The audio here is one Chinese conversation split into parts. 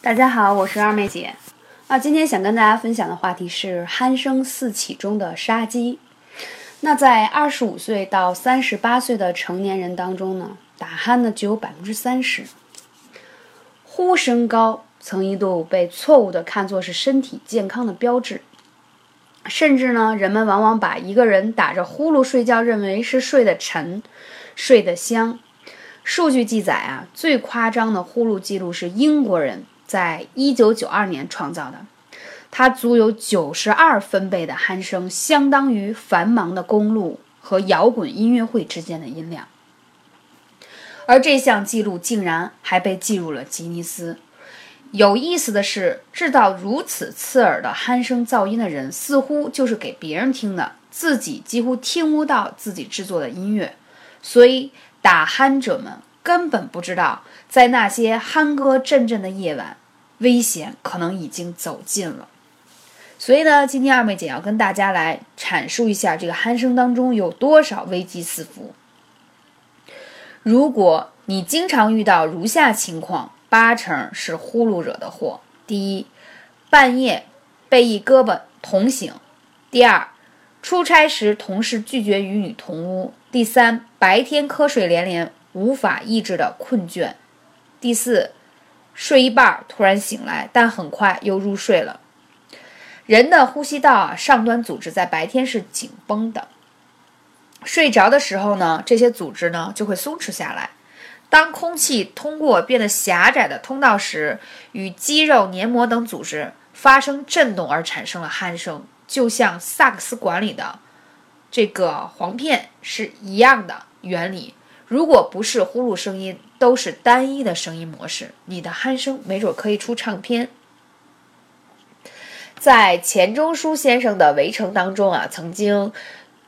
大家好，我是二妹姐。啊，今天想跟大家分享的话题是鼾声四起中的杀机。那在二十五岁到三十八岁的成年人当中呢，打鼾呢只有百分之三十。呼声高曾一度被错误的看作是身体健康的标志，甚至呢，人们往往把一个人打着呼噜睡觉认为是睡得沉、睡得香。数据记载啊，最夸张的呼噜记录是英国人。在一九九二年创造的，它足有九十二分贝的鼾声，相当于繁忙的公路和摇滚音乐会之间的音量。而这项记录竟然还被记入了吉尼斯。有意思的是，制造如此刺耳的鼾声噪音的人，似乎就是给别人听的，自己几乎听不到自己制作的音乐。所以，打鼾者们。根本不知道，在那些鼾歌阵阵的夜晚，危险可能已经走近了。所以呢，今天二妹姐要跟大家来阐述一下这个鼾声当中有多少危机四伏。如果你经常遇到如下情况，八成是呼噜惹的祸：第一，半夜被一胳膊捅醒；第二，出差时同事拒绝与你同屋；第三，白天瞌睡连连。无法抑制的困倦。第四，睡一半突然醒来，但很快又入睡了。人的呼吸道啊，上端组织在白天是紧绷的，睡着的时候呢，这些组织呢就会松弛下来。当空气通过变得狭窄的通道时，与肌肉、黏膜等组织发生震动而产生了鼾声，就像萨克斯管里的这个簧片是一样的原理。如果不是呼噜声音，都是单一的声音模式，你的鼾声没准可以出唱片。在钱钟书先生的《围城》当中啊，曾经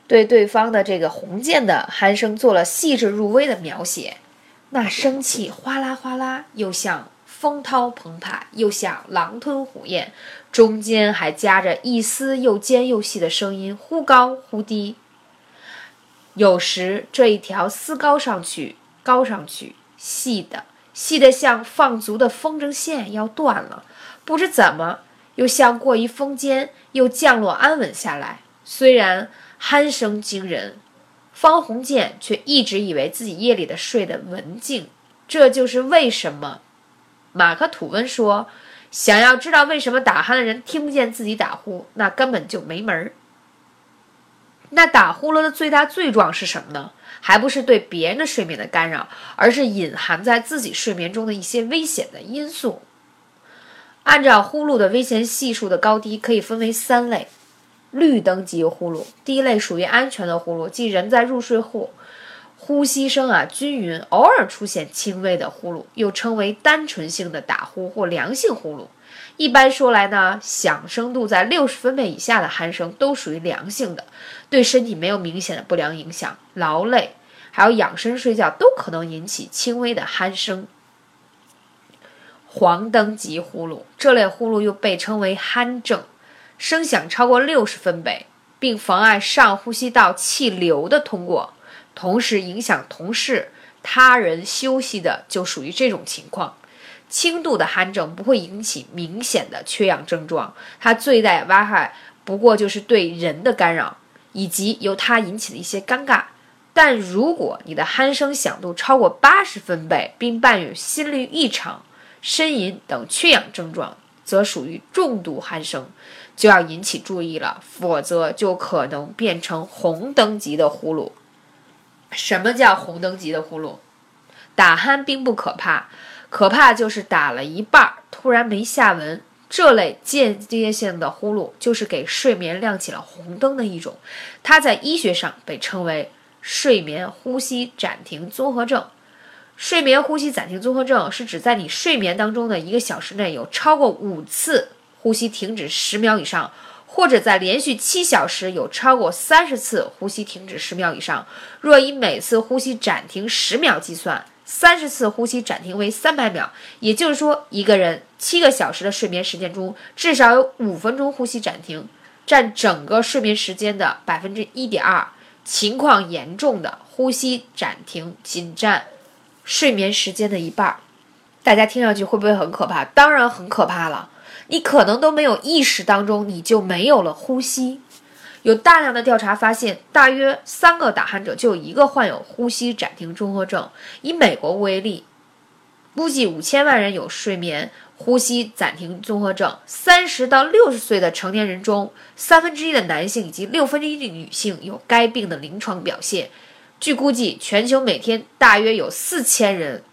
对对方的这个红箭的鼾声做了细致入微的描写，那声气哗啦哗啦，又像风涛澎湃，又像狼吞虎咽，中间还夹着一丝又尖又细的声音，忽高忽低。有时这一条丝高上去，高上去，细的，细的像放足的风筝线要断了，不知怎么又像过一峰间，又降落安稳下来。虽然鼾声惊人，方鸿渐却一直以为自己夜里的睡得文静。这就是为什么马克吐温说：“想要知道为什么打鼾的人听不见自己打呼，那根本就没门儿。”那打呼噜的最大罪状是什么呢？还不是对别人的睡眠的干扰，而是隐含在自己睡眠中的一些危险的因素。按照呼噜的危险系数的高低，可以分为三类：绿灯级呼噜，第一类属于安全的呼噜，即人在入睡后，呼吸声啊均匀，偶尔出现轻微的呼噜，又称为单纯性的打呼或良性呼噜。一般说来呢，响声度在六十分贝以下的鼾声都属于良性的，对身体没有明显的不良影响。劳累还有仰身睡觉都可能引起轻微的鼾声。黄灯级呼噜这类呼噜又被称为鼾症，声响超过六十分贝，并妨碍上呼吸道气流的通过，同时影响同事、他人休息的，就属于这种情况。轻度的鼾症不会引起明显的缺氧症状，它最大危害不过就是对人的干扰以及由它引起的一些尴尬。但如果你的鼾声响度超过八十分贝，并伴有心律异常、呻吟等缺氧症状，则属于重度鼾声，就要引起注意了，否则就可能变成红灯级的呼噜。什么叫红灯级的呼噜？打鼾并不可怕。可怕就是打了一半，突然没下文。这类间接性的呼噜就是给睡眠亮起了红灯的一种，它在医学上被称为睡眠呼吸暂停综合症。睡眠呼吸暂停综合症是指在你睡眠当中的一个小时内有超过五次呼吸停止十秒以上，或者在连续七小时有超过三十次呼吸停止十秒以上。若以每次呼吸暂停十秒计算。三十次呼吸暂停为三百秒，也就是说，一个人七个小时的睡眠时间中，至少有五分钟呼吸暂停，占整个睡眠时间的百分之一点二。情况严重的，呼吸暂停仅占睡眠时间的一半。大家听上去会不会很可怕？当然很可怕了。你可能都没有意识当中，你就没有了呼吸。有大量的调查发现，大约三个打鼾者就有一个患有呼吸暂停综合症。以美国为例，估计五千万人有睡眠呼吸暂停综合症。三十到六十岁的成年人中，三分之一的男性以及六分之一的女性有该病的临床表现。据估计，全球每天大约有四千人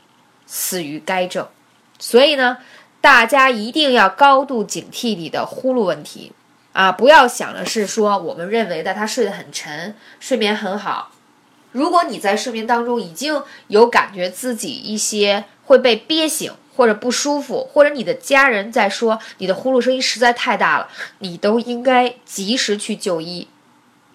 死于该症。所以呢，大家一定要高度警惕你的呼噜问题。啊，不要想的是说我们认为的他睡得很沉，睡眠很好。如果你在睡眠当中已经有感觉自己一些会被憋醒或者不舒服，或者你的家人在说你的呼噜声音实在太大了，你都应该及时去就医，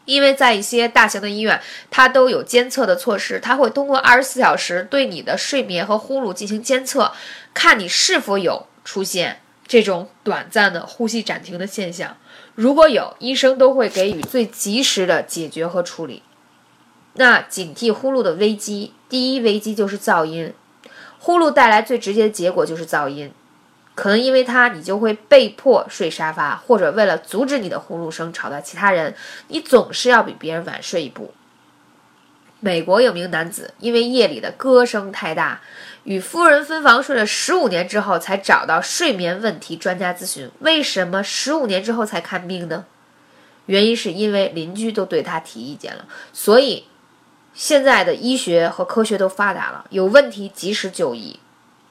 因为在一些大型的医院，它都有监测的措施，它会通过二十四小时对你的睡眠和呼噜进行监测，看你是否有出现这种短暂的呼吸暂停的现象。如果有，医生都会给予最及时的解决和处理。那警惕呼噜的危机，第一危机就是噪音。呼噜带来最直接的结果就是噪音，可能因为它你就会被迫睡沙发，或者为了阻止你的呼噜声吵到其他人，你总是要比别人晚睡一步。美国有名男子因为夜里的歌声太大。与夫人分房睡了十五年之后，才找到睡眠问题专家咨询。为什么十五年之后才看病呢？原因是因为邻居都对他提意见了。所以，现在的医学和科学都发达了，有问题及时就医。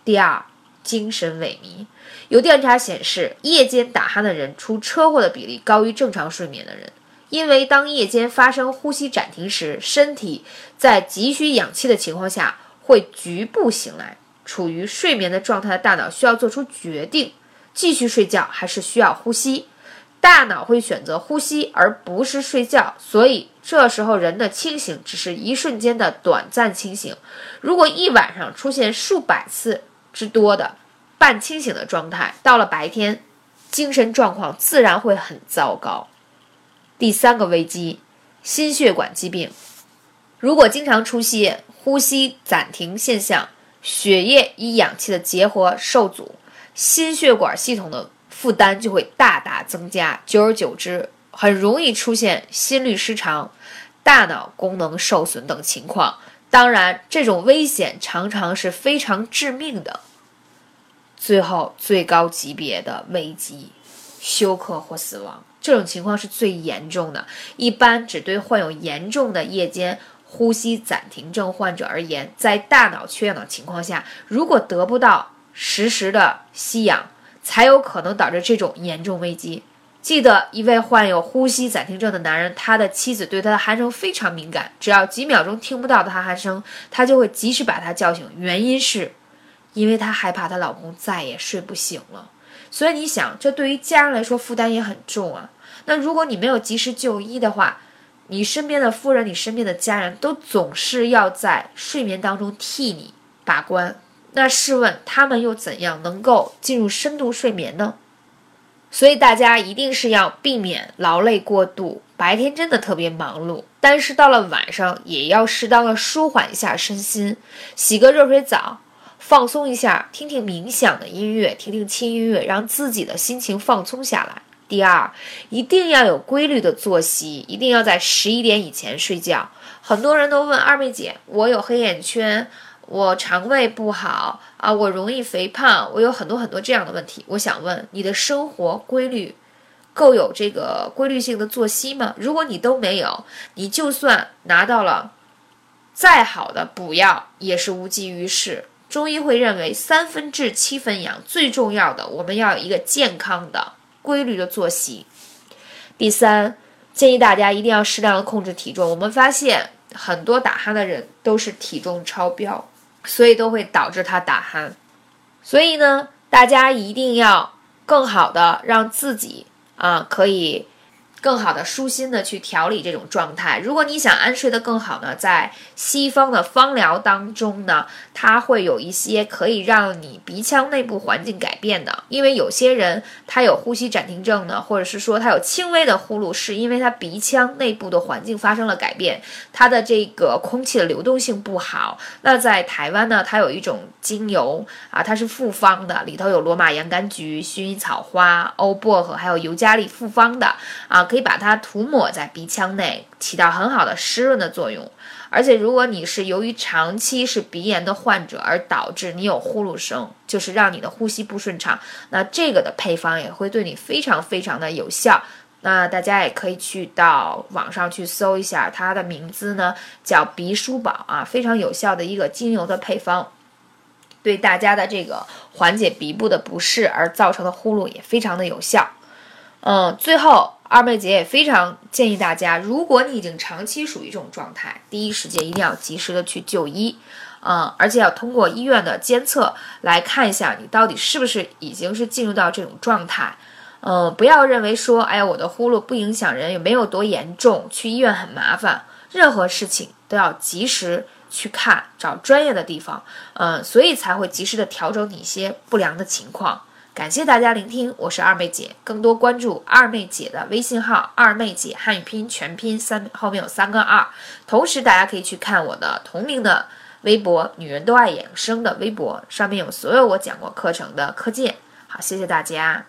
第二，精神萎靡。有调查显示，夜间打鼾的人出车祸的比例高于正常睡眠的人，因为当夜间发生呼吸暂停时，身体在急需氧气的情况下。会局部醒来，处于睡眠的状态的大脑需要做出决定：继续睡觉还是需要呼吸。大脑会选择呼吸，而不是睡觉。所以这时候人的清醒只是一瞬间的短暂清醒。如果一晚上出现数百次之多的半清醒的状态，到了白天，精神状况自然会很糟糕。第三个危机：心血管疾病。如果经常出现呼吸暂停现象，血液与氧气的结合受阻，心血管系统的负担就会大大增加。久而久之，很容易出现心律失常、大脑功能受损等情况。当然，这种危险常常是非常致命的。最后，最高级别的危机，休克或死亡，这种情况是最严重的，一般只对患有严重的夜间。呼吸暂停症患者而言，在大脑缺氧的情况下，如果得不到实时的吸氧，才有可能导致这种严重危机。记得一位患有呼吸暂停症的男人，他的妻子对他的鼾声非常敏感，只要几秒钟听不到他鼾声，他就会及时把他叫醒。原因是，因为他害怕他老公再也睡不醒了。所以你想，这对于家人来说负担也很重啊。那如果你没有及时就医的话，你身边的夫人，你身边的家人都总是要在睡眠当中替你把关，那试问他们又怎样能够进入深度睡眠呢？所以大家一定是要避免劳累过度。白天真的特别忙碌，但是到了晚上也要适当的舒缓一下身心，洗个热水澡，放松一下，听听冥想的音乐，听听轻音乐，让自己的心情放松下来。第二，一定要有规律的作息，一定要在十一点以前睡觉。很多人都问二妹姐，我有黑眼圈，我肠胃不好啊，我容易肥胖，我有很多很多这样的问题。我想问，你的生活规律够有这个规律性的作息吗？如果你都没有，你就算拿到了再好的补药，也是无济于事。中医会认为三分治七分养，最重要的，我们要有一个健康的。规律的作息。第三，建议大家一定要适量的控制体重。我们发现很多打鼾的人都是体重超标，所以都会导致他打鼾。所以呢，大家一定要更好的让自己啊可以更好的舒心的去调理这种状态。如果你想安睡得更好呢，在西方的方疗当中呢，它会有一些可以让你鼻腔内部环境改变的。因为有些人他有呼吸暂停症呢，或者是说他有轻微的呼噜，是因为他鼻腔内部的环境发生了改变，他的这个空气的流动性不好。那在台湾呢，它有一种精油啊，它是复方的，里头有罗马洋甘菊、薰衣草花、欧薄荷，还有尤加利复方的啊。可以把它涂抹在鼻腔内，起到很好的湿润的作用。而且，如果你是由于长期是鼻炎的患者，而导致你有呼噜声，就是让你的呼吸不顺畅，那这个的配方也会对你非常非常的有效。那大家也可以去到网上去搜一下，它的名字呢叫鼻舒宝啊，非常有效的一个精油的配方，对大家的这个缓解鼻部的不适而造成的呼噜也非常的有效。嗯，最后。二妹姐也非常建议大家，如果你已经长期属于这种状态，第一时间一定要及时的去就医，嗯，而且要通过医院的监测来看一下你到底是不是已经是进入到这种状态，嗯，不要认为说，哎呀，我的呼噜不影响人，也没有多严重，去医院很麻烦，任何事情都要及时去看，找专业的地方，嗯，所以才会及时的调整你一些不良的情况。感谢大家聆听，我是二妹姐。更多关注二妹姐的微信号“二妹姐汉语拼音全拼三后面有三个二”。同时，大家可以去看我的同名的微博“女人都爱养生”的微博，上面有所有我讲过课程的课件。好，谢谢大家。